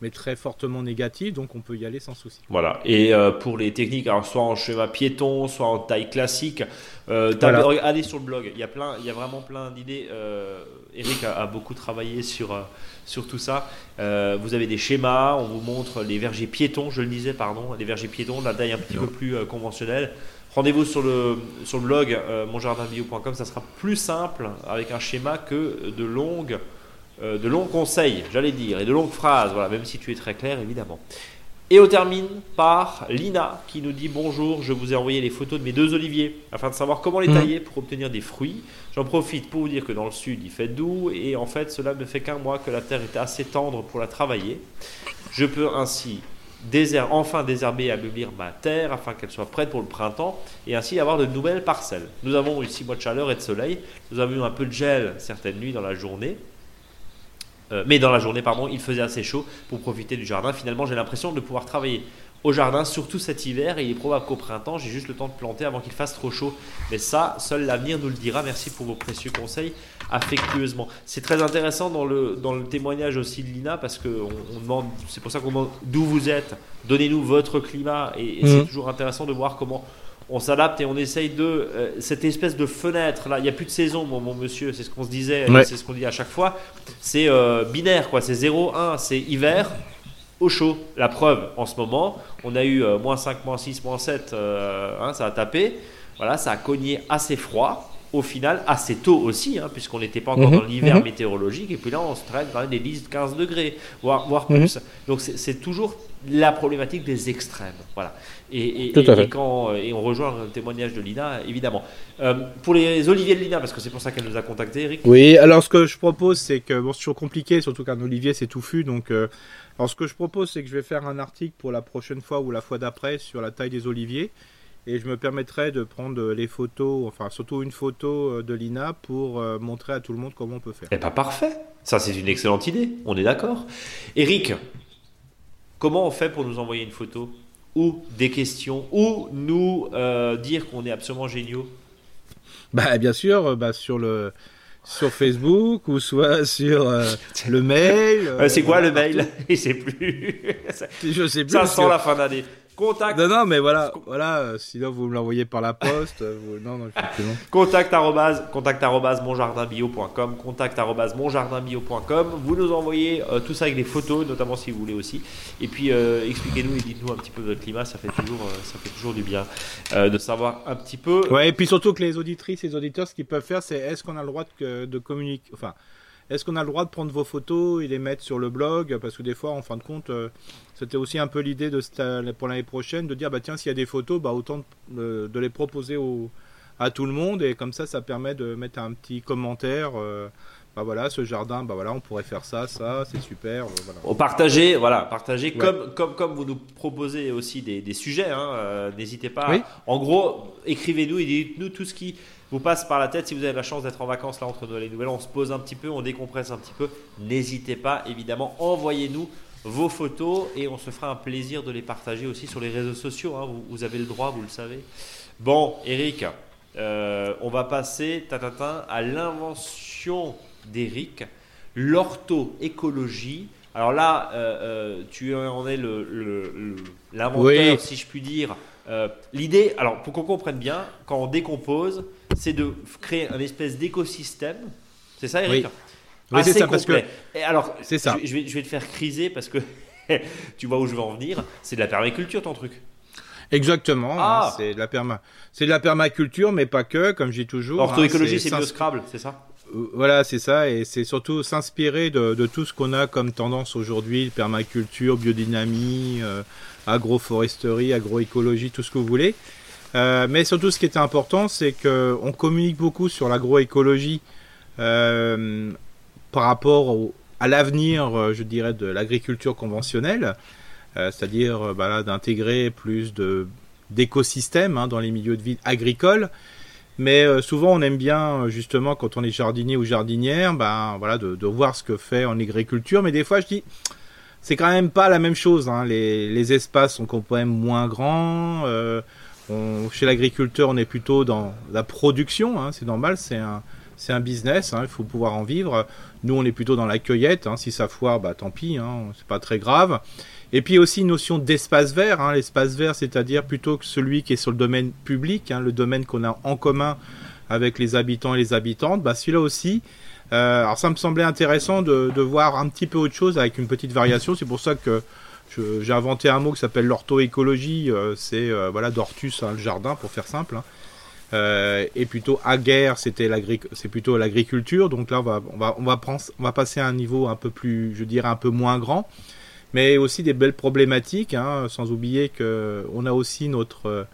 mais très fortement négatif, donc on peut y aller sans souci. Voilà, et euh, pour les techniques, alors soit en chemin piéton, soit en taille classique, euh, allez sur le blog, il y a, plein, il y a vraiment plein d'idées. Euh, Eric a, beaucoup travaillé sur, sur tout ça. vous avez des schémas, on vous montre les vergers piétons, je le disais, pardon, les vergers piétons, la taille un petit peu plus conventionnelle. Rendez-vous sur le, sur le blog monjardinbio.com, ça sera plus simple avec un schéma que de longues euh, de longs conseils, j'allais dire, et de longues phrases, voilà, même si tu es très clair, évidemment. Et on termine par Lina qui nous dit bonjour, je vous ai envoyé les photos de mes deux oliviers afin de savoir comment les mmh. tailler pour obtenir des fruits. J'en profite pour vous dire que dans le sud il fait doux et en fait cela ne fait qu'un mois que la terre est assez tendre pour la travailler. Je peux ainsi enfin désherber et ameublir ma terre afin qu'elle soit prête pour le printemps et ainsi avoir de nouvelles parcelles. Nous avons eu six mois de chaleur et de soleil. Nous avons eu un peu de gel certaines nuits dans la journée euh, mais dans la journée, pardon, il faisait assez chaud pour profiter du jardin. Finalement, j'ai l'impression de pouvoir travailler au jardin, surtout cet hiver, et il est probable qu'au printemps, j'ai juste le temps de planter avant qu'il fasse trop chaud. Mais ça, seul l'avenir nous le dira. Merci pour vos précieux conseils, affectueusement. C'est très intéressant dans le, dans le témoignage aussi de Lina, parce qu'on on demande, c'est pour ça qu'on demande d'où vous êtes, donnez-nous votre climat, et, c'est mmh. toujours intéressant de voir comment on s'adapte et on essaye de euh, cette espèce de fenêtre là. Il n'y a plus de saison, mon, mon monsieur. C'est ce qu'on se disait, c'est ce qu'on dit à chaque fois. C'est euh, binaire quoi. C'est 0, 1, c'est hiver au chaud. La preuve en ce moment, on a eu euh, moins 5, moins 6, moins 7. Hein, ça a tapé. Voilà, ça a cogné assez froid. Au final, assez tôt aussi, hein, puisqu'on n'était pas encore mhm. dans l'hiver mhm. météorologique. Et puis là, on se traîne dans des 10, 15 degrés, voire, voire mhm. plus. Donc c'est toujours la problématique des extrêmes. Voilà. Et, quand, et on rejoint le témoignage de Lina, évidemment. Euh, pour les oliviers de Lina, parce que c'est pour ça qu'elle nous a contacté, Eric. Oui, alors ce que je propose, c'est que bon, c'est toujours compliqué, surtout qu'un olivier c'est touffu. Donc, euh, alors ce que je propose, c'est que je vais faire un article pour la prochaine fois ou la fois d'après sur la taille des oliviers. Et je me permettrai de prendre les photos, enfin surtout une photo euh, de Lina pour montrer à tout le monde comment on peut faire. Eh pas parfait. Ça, c'est une excellente idée. On est d'accord. Eric, comment on fait pour nous envoyer une photo? Ou des questions ou nous euh, dire qu'on est absolument géniaux Bah bien sûr, bah, sur le sur Facebook ou soit sur euh, le mail. c'est quoi le mail? Je sais plus. Je sais plus. Ça sent la fin d'année. Contact. Non, non, mais voilà, voilà. Euh, sinon, vous me l'envoyez par la poste. Euh, non, non, effectivement. Contact arrobase, contact arrobase monjardinbio.com, contact arrobase monjardinbio.com. Vous nous envoyez euh, tout ça avec des photos, notamment si vous voulez aussi. Et puis, expliquez-nous et dites-nous un petit peu votre climat. Ça fait toujours, ça fait toujours du bien de savoir un petit peu. Ouais, et puis surtout que les auditrices et les auditeurs, ce qu'ils peuvent faire, c'est est-ce qu'on a le droit de, de communiquer, enfin, est-ce qu'on a le droit de prendre vos photos et les mettre sur le blog? Parce que des fois, en fin de compte, euh, c'était aussi un peu l'idée de pour l'année prochaine de dire bah tiens, s'il y a des photos, bah autant de, les proposer à tout le monde et comme ça, ça permet de mettre un petit commentaire. Euh, bah voilà, ce jardin, bah voilà, on pourrait faire ça, ça, c'est super. Euh, voilà. Partager, voilà, partager comme, comme, comme vous nous proposez aussi des, sujets, hein, n'hésitez pas. En gros, écrivez-nous et dites-nous tout ce qui vous passe par la tête si vous avez la chance d'être en vacances là entre Noël et Noël. On se pose un petit peu, on décompresse un petit peu. N'hésitez pas, évidemment, envoyez-nous vos photos et on se fera un plaisir de les partager aussi sur les réseaux sociaux. Hein. Vous, avez le droit, vous le savez. Bon, Eric, euh, on va passer à l'invention d'Eric, l'ortho-écologie. Alors là, euh, euh, tu en es l'inventeur, si je puis dire. L'idée, alors pour qu'on comprenne bien, quand on décompose, c'est de créer un espèce d'écosystème. C'est ça, Eric Oui, c'est ça. Parce que... alors, c'est ça. Je, vais, je vais te faire criser parce que tu vois où je veux en venir. C'est de la permaculture, ton truc. Exactement. Hein, ah. c'est de la perma, c'est de la permaculture, mais pas que, comme j'ai toujours. Orthoécologie, hein, c'est mieux Scrabble, c'est ça? Voilà, c'est ça, et c'est surtout s'inspirer de, tout ce qu'on a comme tendance aujourd'hui, permaculture, biodynamie, euh, agroforesterie, agroécologie, tout ce que vous voulez, euh, mais surtout, ce qui était important, c'est qu'on communique beaucoup sur l'agroécologie euh, par rapport à l'avenir, je dirais, de l'agriculture conventionnelle, c'est-à-dire d'intégrer plus d'écosystèmes hein, dans les milieux de vie agricoles. Mais souvent, on aime bien, justement, quand on est jardinier ou jardinière, ben, voilà, de, voir ce que fait en agriculture. Mais des fois, je dis, c'est quand même pas la même chose. Hein. Les, espaces sont quand même moins grands chez l'agriculteur, on est plutôt dans la production, hein, c'est normal, c'est un, c'est un business, hein, il faut pouvoir en vivre. Nous, on est plutôt dans la cueillette, si ça foire, bah tant pis, c'est pas très grave. Et puis aussi une notion d'espace vert, l'espace vert, c'est-à-dire plutôt que celui qui est sur le domaine public, le domaine qu'on a en commun avec les habitants et les habitantes, bah celui-là aussi. Euh, alors ça me semblait intéressant de, voir un petit peu autre chose avec une petite variation. C'est pour ça que j'ai inventé un mot qui s'appelle l'orthoécologie. Euh, c'est euh, voilà d'ortus, hein, le jardin, pour faire simple. Hein. Euh, et plutôt aguerre, c'était c'est plutôt l'agriculture. Donc là, on va passer à un niveau un peu plus, je dirais, un peu moins grand, mais aussi des belles problématiques. Hein, sans oublier que on a aussi notre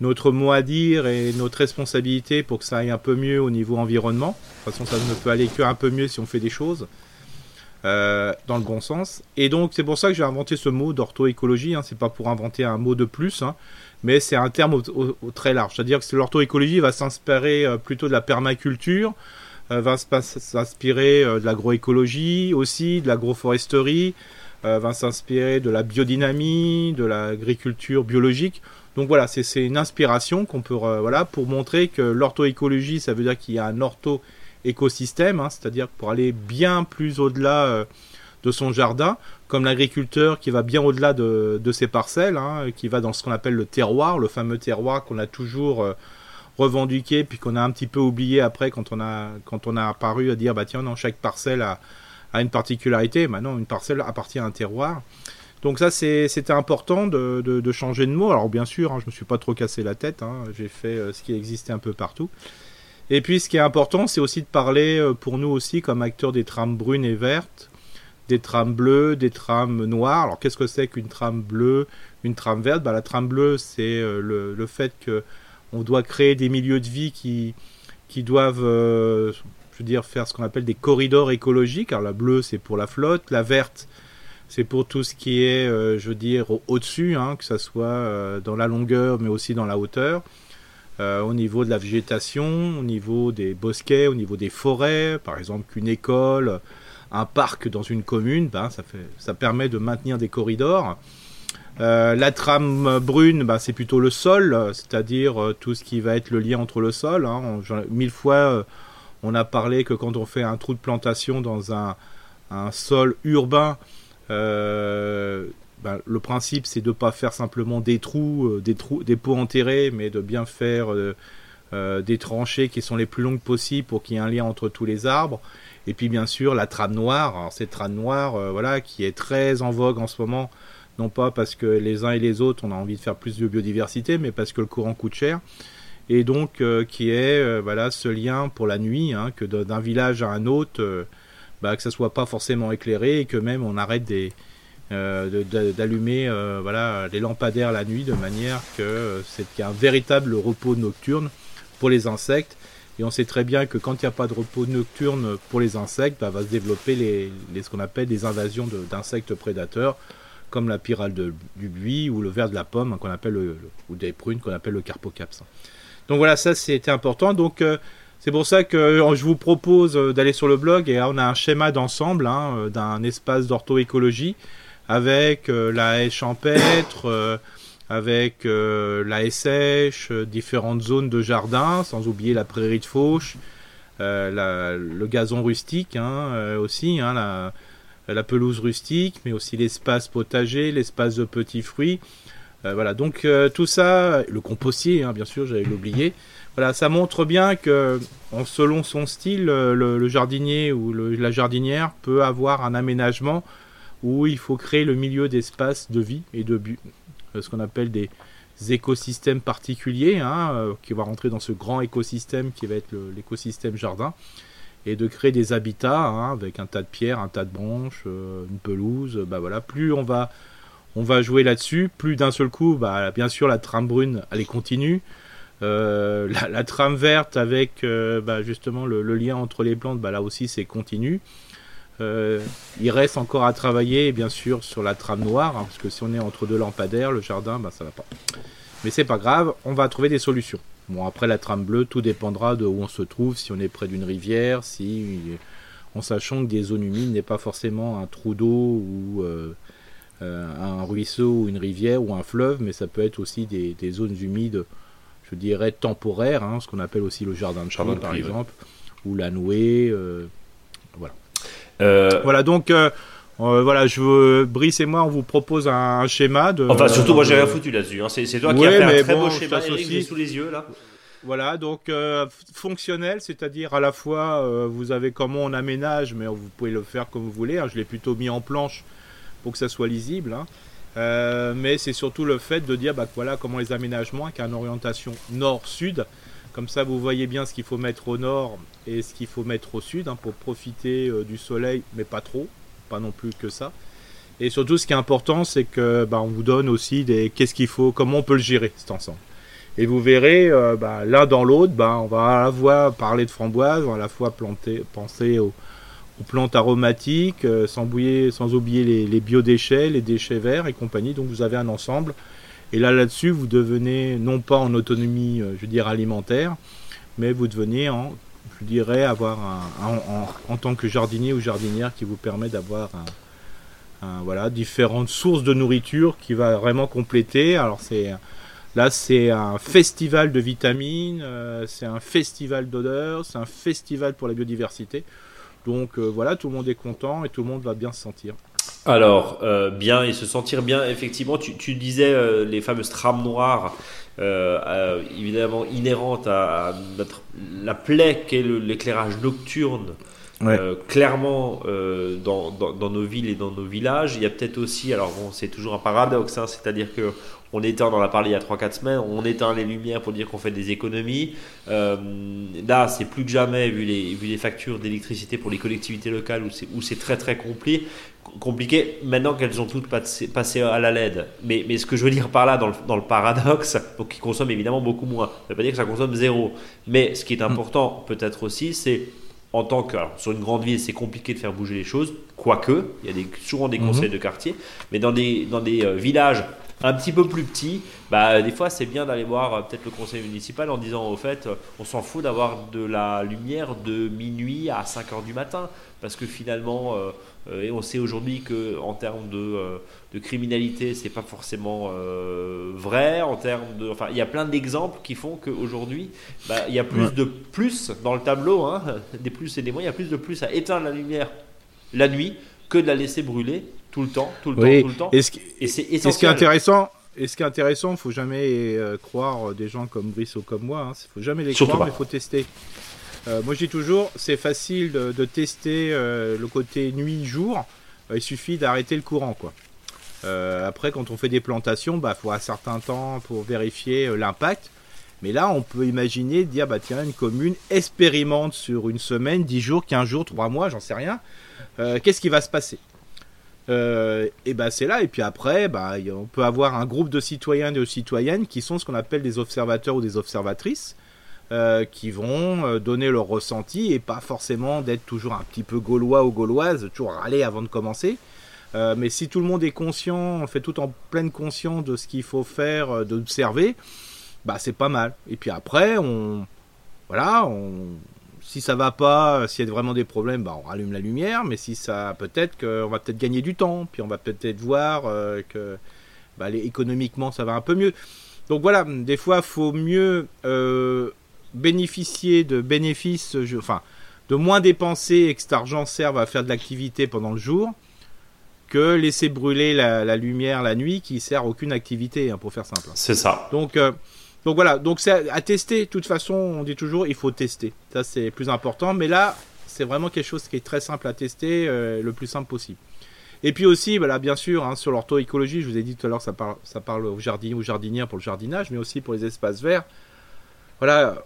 notre mot à dire et notre responsabilité pour que ça aille un peu mieux au niveau environnement. De toute façon, ça ne peut aller qu'un peu mieux si on fait des choses. Euh, dans le bon sens. Et donc c'est pour ça que j'ai inventé ce mot d'orthoécologie. Hein. C'est pas pour inventer un mot de plus, hein, mais c'est un terme très large. C'est-à-dire que l'orthoécologie va s'inspirer euh, plutôt de la permaculture, euh, va s'inspirer de l'agroécologie aussi, de l'agroforesterie, va s'inspirer de la biodynamie, de l'agriculture biologique. Donc voilà, c'est une inspiration qu'on peut voilà pour montrer que l'orthoécologie, ça veut dire qu'il y a un ortho écosystème, hein, c'est-à-dire pour aller bien plus au-delà euh, de son jardin, comme l'agriculteur qui va bien au-delà de, ses parcelles, hein, qui va dans ce qu'on appelle le terroir, le fameux terroir qu'on a toujours euh, revendiqué, puis qu'on a un petit peu oublié après quand on a, quand on a apparu à dire, bah tiens, non, chaque parcelle a, a une particularité, maintenant une parcelle appartient à un terroir. Donc ça, c'était important de, changer de mot. Alors bien sûr, hein, je me suis pas trop cassé la tête, j'ai fait euh, ce qui existait un peu partout. Et puis ce qui est important, c'est aussi de parler euh, pour nous aussi comme acteurs des trames brunes et vertes, des trames bleues, des trames noires. Alors qu'est-ce que c'est qu'une trame bleue, une trame verte? Bah, La trame bleue, c'est euh, le, fait que on doit créer des milieux de vie qui, qui doivent, euh, dire, faire ce qu'on appelle des corridors écologiques. Alors la bleue, c'est pour la flotte, la verte, c'est pour tout ce qui est, je veux dire, au-dessus, hein, que ce soit dans la longueur, mais aussi dans la hauteur. Euh, au niveau de la végétation, au niveau des bosquets, au niveau des forêts, par exemple qu'une école, un parc dans une commune, ben, ça, fait, ça permet de maintenir des corridors. la trame brune, bah, c'est plutôt le sol, c'est-à-dire tout ce qui va être le lien entre le sol. Hein. mille fois, on a parlé que quand on fait un trou de plantation dans un, sol urbain, euh, ben, le principe c'est de ne pas faire simplement des trous, euh, des trous, des pots enterrés, mais de bien faire euh, des tranchées qui sont les plus longues possibles pour qu'il y ait un lien entre tous les arbres. Et puis bien sûr la trame noire, cette trame noire, voilà, qui est très en vogue en ce moment, non pas parce que les uns et les autres on a envie de faire plus de biodiversité, mais parce que le courant coûte cher et donc euh, qui est euh, voilà ce lien pour la nuit, hein, que d'un village à un autre, euh, bah, que ça soit pas forcément éclairé et que même on arrête des d'allumer voilà les lampadaires la nuit de manière que c'est un véritable repos nocturne pour les insectes et on sait très bien que quand il n'y a pas de repos nocturne pour les insectes, bah, va se développer les, ce qu'on appelle des invasions d'insectes prédateurs, comme la pyrale de, du buis ou le ver de la pomme, qu'on appelle ou des prunes qu'on appelle le carpocaps. Donc voilà, ça c'était important. Donc euh, c'est pour ça que euh, je vous propose euh, d'aller sur le blog et on a un schéma d'ensemble hein, d'un espace d'orthoécologie avec la haie champêtre, avec la haie sèche, différentes zones de jardin, sans oublier la prairie de fauche, le gazon rustique hein, aussi, hein, la, la, pelouse rustique, mais aussi l'espace potager, l'espace de petits fruits. Euh, voilà, donc euh, tout ça, le compostier, hein, bien sûr, j'avais oublié. Voilà, ça montre bien que, selon son style, le, jardinier ou la jardinière peut avoir un aménagement où il faut créer le milieu d'espace de vie et de but, euh, ce qu'on appelle des écosystèmes particuliers, hein, qui va rentrer dans ce grand écosystème qui va être l'écosystème jardin, et de créer des habitats hein, avec un tas de pierres, un tas de branches, une pelouse. Bah voilà, plus on va on va jouer là-dessus. Plus d'un seul coup, bah, bien sûr, la trame brune, elle est continue. Euh, la, trame verte avec euh, bah, justement le, lien entre les plantes, bah, là aussi c'est continu. Euh, il reste encore à travailler bien sûr sur la trame noire, hein, parce que si on est entre deux lampadaires, le jardin, bah, ça va pas. Mais c'est pas grave, on va trouver des solutions. Bon après la trame bleue, tout dépendra de où on se trouve, si on est près d'une rivière, si en sachant que des zones humides n'est pas forcément un trou d'eau ou un ruisseau ou une rivière ou un fleuve, mais ça peut être aussi des, zones humides, je dirais temporaires, hein, ce qu'on appelle aussi le jardin de Charlotte par exemple, ou la nouée. Euh, voilà. Euh, voilà, donc. voilà, je veux, Brice et moi, on vous propose un, schéma de. Enfin, surtout, moi, j'ai rien foutu là-dessus. Hein. C'est toi qui as fait un très beau schéma. Eric, sous les yeux là. Voilà, donc fonctionnel, c'est-à-dire à la fois vous avez comment on aménage, mais vous pouvez le faire comme vous voulez. Hein. je l'ai plutôt mis en planche pour que ça soit lisible. Hein. Euh, mais c'est surtout le fait de dire bah, voilà comment les aménagements ont une orientation nord-sud. Comme ça, vous voyez bien ce qu'il faut mettre au nord et ce qu'il faut mettre au sud hein, pour profiter euh, du soleil, mais pas trop, pas non plus que ça. Et surtout, ce qui est important, c'est que bah, on vous donne aussi des qu'est-ce qu'il faut, comment on peut le gérer cet ensemble. Et vous verrez, euh, bah, l'un dans l'autre, bah, on va à la fois parler de framboises, on va à la fois planter, penser au, plantes aromatiques, euh, sans, sans oublier les, biodéchets, les déchets verts et compagnie. Donc vous avez un ensemble. Et là, là-dessus, vous devenez non pas en autonomie, euh, je veux dire, alimentaire, mais vous devenez en, je dirais, avoir un, en, tant que jardinier ou jardinière qui vous permet d'avoir voilà, différentes sources de nourriture qui va vraiment compléter. Alors c'est Là, c'est un festival de vitamines, euh, c'est un festival d'odeurs, c'est un festival pour la biodiversité. Donc euh, voilà, tout le monde est content et tout le monde va bien se sentir. Alors, euh, bien et se sentir bien, effectivement, tu, disais euh, les fameuses trames noires, évidemment inhérentes à, notre, la plaie qu'est l'éclairage nocturne. clairement dans, dans, nos villes et dans nos villages. Il y a peut-être aussi, alors bon, c'est toujours un paradoxe, hein, c'est-à-dire que on éteint, on en a parlé il y a 3-4 semaines, on éteint les lumières pour dire qu'on fait des économies. Euh, là, c'est plus que jamais, vu les, vu les factures d'électricité pour les collectivités locales, où c'est très très compliqué, compliqué maintenant qu'elles ont toutes passé, à la LED. Mais, mais, ce que je veux dire par là, dans le, dans le paradoxe, donc qui consomme évidemment beaucoup moins, ça ne veut pas dire que ça consomme zéro. Mais ce qui est important peut-être aussi, c'est en tant que. sur une grande ville, c'est compliqué de faire bouger les choses, quoique, il y a des, souvent des mhm. conseils de quartier, mais dans des, dans des euh, villages un petit peu plus petit, bah, des fois c'est bien d'aller voir euh, peut-être le conseil municipal en disant au fait euh, on s'en fout d'avoir de la lumière de minuit à 5 heures du matin. Parce que finalement euh, et on sait aujourd'hui que en termes de, de criminalité c'est pas forcément vrai. En termes de enfin il y a plein d'exemples qui font qu'aujourd'hui bah, il y a plus de plus dans le tableau hein, des plus et des moins il y a plus de plus à éteindre la lumière la nuit que de la laisser brûler tout le temps, tout le temps, tout le temps. Et, ce, c'est essentiel. Et ce qui est intéressant, et ce qui est intéressant, faut jamais euh, croire des gens comme Brice ou comme moi. Hein. Faut jamais les croire, mais il faut tester. Euh, moi, je dis toujours, c'est facile de, tester euh, le côté nuit-jour. il suffit d'arrêter le courant, quoi. après, quand on fait des plantations, bah, faut un certain temps pour vérifier l'impact. Mais là, on peut imaginer dire, bah tiens, une commune expérimente sur une semaine, 10 jours, 15 jours, 3 mois, j'en sais rien. Qu'est-ce qui va se passer? Euh, et ben c'est là. Et puis après, bah, on peut avoir un groupe de citoyens et de citoyennes qui sont ce qu'on appelle des observateurs ou des observatrices, euh, qui vont euh, donner leur ressenti et pas forcément d'être toujours un petit peu gaulois ou gauloise, toujours râler avant de commencer. mais si tout le monde est conscient, on fait tout en pleine conscience de ce qu'il faut faire, d'observer, bah c'est pas mal. Et puis après, on, voilà, on, si ça va pas, s'il y a vraiment des problèmes, bah, on rallume la lumière. Mais si ça, peut-être qu'on va peut-être gagner du temps. Puis on va peut-être voir euh, que bah, économiquement, ça va un peu mieux. Donc voilà, des fois, faut mieux euh, bénéficier de bénéfices, enfin, de moins dépenser et que cet argent serve à faire de l'activité pendant le jour que laisser brûler la, lumière la nuit qui sert à aucune activité, hein, pour faire simple. C'est ça. Donc, euh, donc voilà, donc c'est à tester. De toute façon, on dit toujours, il faut tester. Ça, c'est plus important. Mais là, c'est vraiment quelque chose qui est très simple à tester, euh, le plus simple possible. Et puis aussi, voilà, bien sûr, hein, sur l'ortho-écologie, je vous ai dit tout à l'heure, ça parle, ça parle aux jardiniers, aux jardinières pour le jardinage, mais aussi pour les espaces verts. Voilà,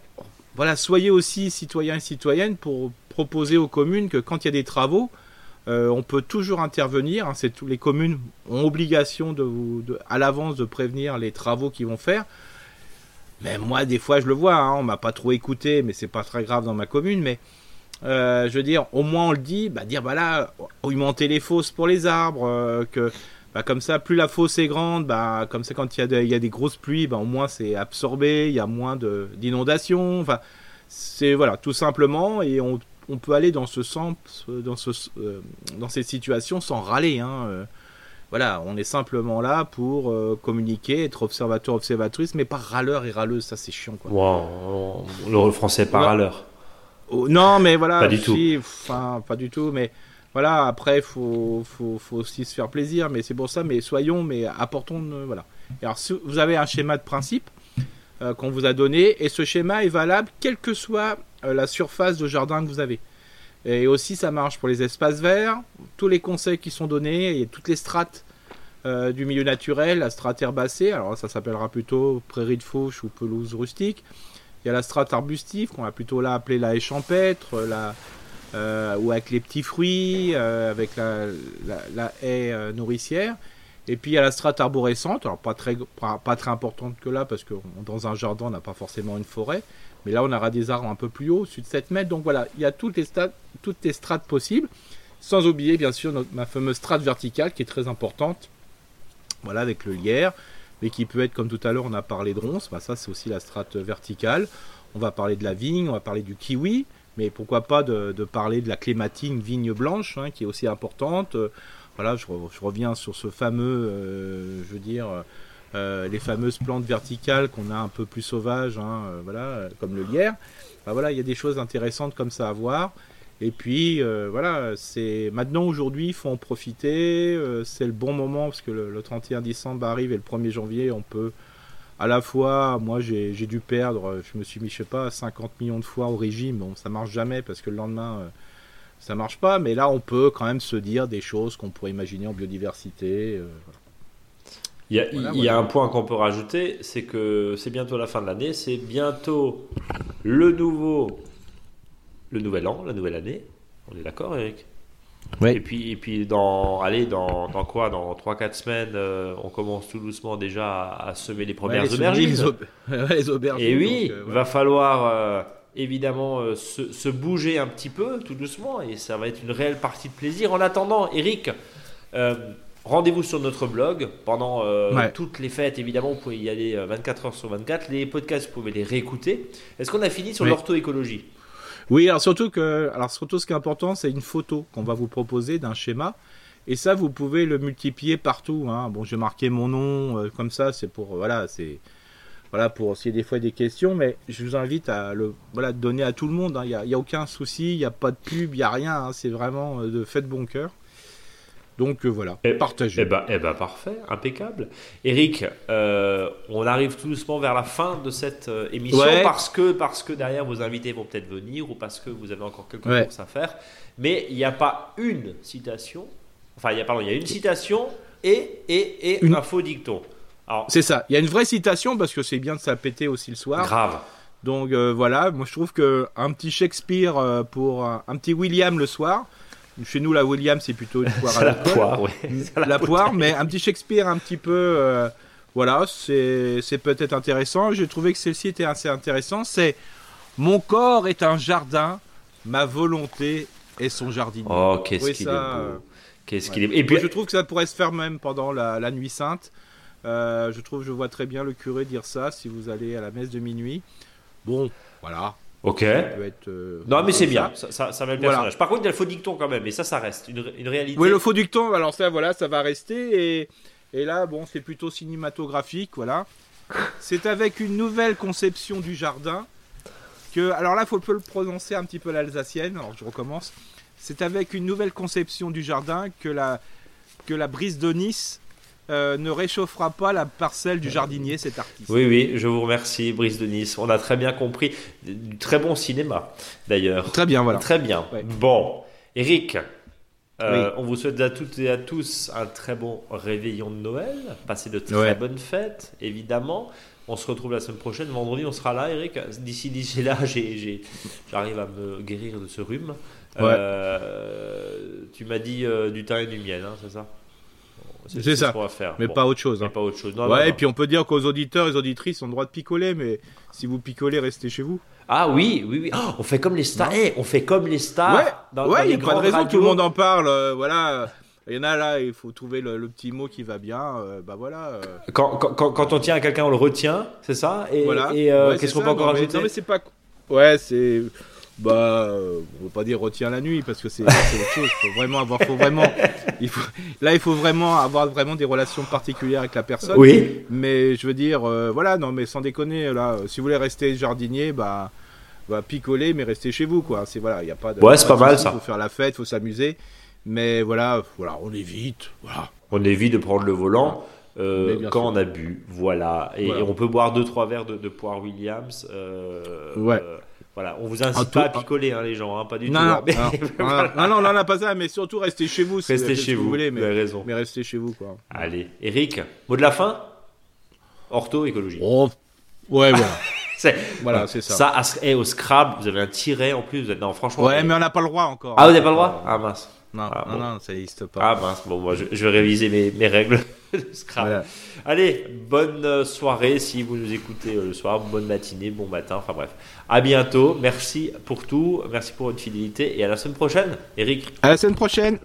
voilà, soyez aussi citoyens et citoyennes pour proposer aux communes que quand il y a des travaux, euh, on peut toujours intervenir. Hein, c'est les communes ont obligation à l'avance de prévenir les travaux qu'ils vont faire. Mais moi, des fois, je le vois, hein, on m'a pas trop écouté, mais c'est pas très grave dans ma commune. Mais euh, je veux dire, au moins on le dit, bah dire, bah augmenter les fosses pour les arbres, euh, que bah, comme ça, plus la fosse est grande, bah comme ça, quand il y, a des grosses pluies, bah, au moins c'est absorbé, il y a moins d'inondations. Enfin, c'est voilà, tout simplement, et on, on, peut aller dans ce sens, dans, ce, euh, dans cette situation sans râler. Hein, voilà, on est simplement là pour euh, communiquer, être observateur, observatrice, mais pas râleur et râleuse, ça c'est chiant quoi. Wow, le français pas râleur. Oh, non, mais voilà. Pas du tout. Enfin, pas du tout, mais voilà, après, faut, faut, faut aussi se faire plaisir, mais c'est pour ça, mais soyons, mais apportons, euh, voilà. alors, si vous avez un schéma de principe euh, qu'on vous a donné, et ce schéma est valable quelle que soit la surface de jardin que vous avez. Et aussi, ça marche pour les espaces verts, tous les conseils qui sont donnés, et toutes les strates euh, du milieu naturel, la strate herbacée, alors ça s'appellera plutôt prairie de fauche ou pelouse rustique. Il y a la strate arbustive, qu'on va plutôt là appeler la haie champêtre, la, euh, ou avec les petits fruits, euh, avec la, haie nourricière. Et puis il y a la strate arborescente, alors pas très, pas, très importante que là, parce que dans un jardin, on n'a pas forcément une forêt. Mais là, on aura des arbres un peu plus hauts, au-dessus de 7 mètres. Donc voilà, il y a toutes les, strates, toutes les strates possibles. Sans oublier, bien sûr, ma fameuse strate verticale qui est très importante. Voilà, avec le lierre. Mais qui peut être, comme tout à l'heure, on a parlé de ronces. Bah, ça, c'est aussi la strate verticale. On va parler de la vigne, on va parler du kiwi. Mais pourquoi pas de, parler de la clématine vigne blanche, hein, qui est aussi importante. Euh, voilà, je, reviens sur ce fameux, euh, je veux dire, euh, les fameuses plantes verticales qu'on a un peu plus sauvages, hein, voilà, comme le lierre. Bah, voilà, il y a des choses intéressantes comme ça à voir. Et puis voilà, c'est maintenant aujourd'hui, il faut en profiter. c'est le bon moment parce que le, 31 décembre arrive et le 1er janvier, on peut à la fois, moi j'ai dû perdre, je me suis mis, je sais pas, 50 millions de fois au régime. Bon, ça marche jamais parce que le lendemain, ça marche pas. Mais là, on peut quand même se dire des choses qu'on pourrait imaginer en biodiversité. Il y a, un point qu'on peut rajouter, c'est que c'est bientôt la fin de l'année, c'est bientôt le nouveau, le nouvel an, la nouvelle année. On est d'accord, Eric? Oui. Et puis, et puis dans, allez, dans, dans quoi? Dans 3-4 semaines, euh, on commence tout doucement déjà à, semer les premières aubergines. Les, aubergines. Et oui, il euh, va falloir euh, évidemment se, se, bouger un petit peu, tout doucement, et ça va être une réelle partie de plaisir. En attendant, Eric, Rendez-vous sur notre blog pendant euh, Ouais. toutes les fêtes, évidemment, vous pouvez y aller euh, 24 heures sur 24. Les podcasts, vous pouvez les réécouter. Est-ce qu'on a fini sur Oui. l'orthoécologie? Oui, alors surtout que, alors surtout ce qui est important, c'est une photo qu'on va vous proposer d'un schéma. Et ça, vous pouvez le multiplier partout. Hein. Bon, j'ai marqué mon nom euh, comme ça, c'est pour voilà, c'est voilà pour s'il y a des fois des questions, mais je vous invite à le voilà donner à tout le monde. hein. Il n'y a, aucun souci, il n'y a pas de pub, il n'y a rien. hein. C'est vraiment euh, de fait bon cœur. Donc euh, voilà, Eh- partagez. Eh ben, eh ben, parfait, impeccable. Eric, euh, on arrive tout doucement vers la fin de cette euh, émission Ouais. parce que parce que derrière vos invités vont peut-être venir ou parce que vous avez encore quelques Ouais. courses à faire. Mais il n'y a pas une citation. Enfin, il y a pardon, il y a une citation et et, et Une- un faux dicton. C'est ça. Il y a une vraie citation parce que c'est bien de s'appéter aussi le soir. grave. Donc euh, voilà, moi je trouve que un petit Shakespeare pour un, un petit William le soir. Chez nous, la William, c'est plutôt une poire à la poire, ouais. C'est La poire, mais un petit Shakespeare un petit peu. euh, voilà, c'est peut-être intéressant. J'ai trouvé que celle-ci était assez intéressant. C'est Mon corps est un jardin, ma volonté est son jardinier. Oh, qu'est-ce qu'il est beau. Qu'est-ce Ouais. qu'il est. Et puis je trouve que ça pourrait se faire même pendant la, la nuit sainte. Euh, je trouve, je vois très bien le curé dire ça si vous allez à la messe de minuit. Bon, voilà, ok. ça peut être. euh, Non, mais c'est bien. ça. Ça, ça, ça met le Voilà. personnage. Par contre, il y a le faux dicton quand même. Et ça, ça reste une, une réalité. Oui, le faux dicton, alors ça, voilà, ça va rester. Et, et là, bon, c'est plutôt cinématographique, voilà. C'est avec une nouvelle conception du jardin que. Alors là, il faut le prononcer un petit peu l'alsacienne, alors je recommence. C'est avec une nouvelle conception du jardin que la, que la brise de Nice euh, ne réchauffera pas la parcelle du jardinier, cet artiste. Oui, oui, je vous remercie, Brice de Nice. On a très bien compris. Du très bon cinéma, d'ailleurs. Très bien, voilà. Très bien. Ouais. Bon, Eric, euh, Oui. on vous souhaite à toutes et à tous un très bon réveillon de Noël. Passez de très Ouais. bonnes fêtes, évidemment. On se retrouve la semaine prochaine. Vendredi, on sera là, Eric. D'ici, d'ici là, j'arrive à me guérir de ce rhume. Ouais. Euh, tu m'as dit euh, du thym et du miel, hein, c'est ça? C'est ce ça. qu'on va faire. Mais Bon, pas autre chose. hein. pas autre chose. Non, ouais, non, et puis on peut dire qu'aux auditeurs et aux auditrices ont le droit de picoler, mais si vous picolez, restez chez vous. Ah oui, oui, oui. Oh, on fait comme les stars. Eh, on fait comme les stars. ouais, dans, ouais, dans il n'y a pas de raison, tout le monde en parle. euh, voilà, il y en a là, il faut trouver le, le petit mot qui va bien. euh, bah voilà. euh, Quand, quand, quand- quand on tient à quelqu'un, on le retient, c'est ça? Et, voilà. et, Ouais, qu'est-ce qu'on peut encore rajouter? Non mais c'est pas. Ouais, c'est. Bah, on va pas dire retiens la nuit parce que c'est autre chose. Faut vraiment avoir, faut vraiment. Il faut, là, il faut vraiment avoir vraiment des relations particulières avec la personne. Oui. Mais je veux dire, euh, voilà, non, mais sans déconner, là, si vous voulez rester jardinier, bah, bah picoler, mais restez chez vous, quoi. C'est voilà, il y a pas de. Ouais, c'est pas mal, ça. Faut faire la fête, faut s'amuser, mais voilà, voilà, on évite, voilà. On évite de prendre le volant euh, quand sûr. on a bu. Voilà. Et, Voilà. et on peut boire 2-3 verres de, de poire Williams. euh, Ouais. Voilà. On vous incite Un pas tout- à picoler, hein, les gens, hein, pas du Non, tout. non, hein, mais- non, non, non, non, pas ça, mais surtout restez chez vous. Si Restez ce chez que vous. voulez, vous mais, avez raison. mais restez chez vous, quoi. Allez, Eric, mot de la fin? Ortho, écologie. Oh, ouais, voilà. Voilà, c'est ça. Ça, à- eh, au Scrabble, vous avez un tiret en plus. Vous êtes, non, franchement. Ouais, mais on n'a pas le droit encore. Ah, vous n'avez pas le droit? Ah, mince. Non, Ah, non, bon. non, ça n'existe pas. Ah, mince. Bon, moi, je, je vais réviser mes, mes règles de. Voilà. Allez, bonne euh, soirée si vous nous écoutez euh, le soir, bonne matinée, bon matin, enfin bref. À bientôt, merci pour tout, merci pour votre fidélité et à la semaine prochaine, Eric. À la semaine prochaine.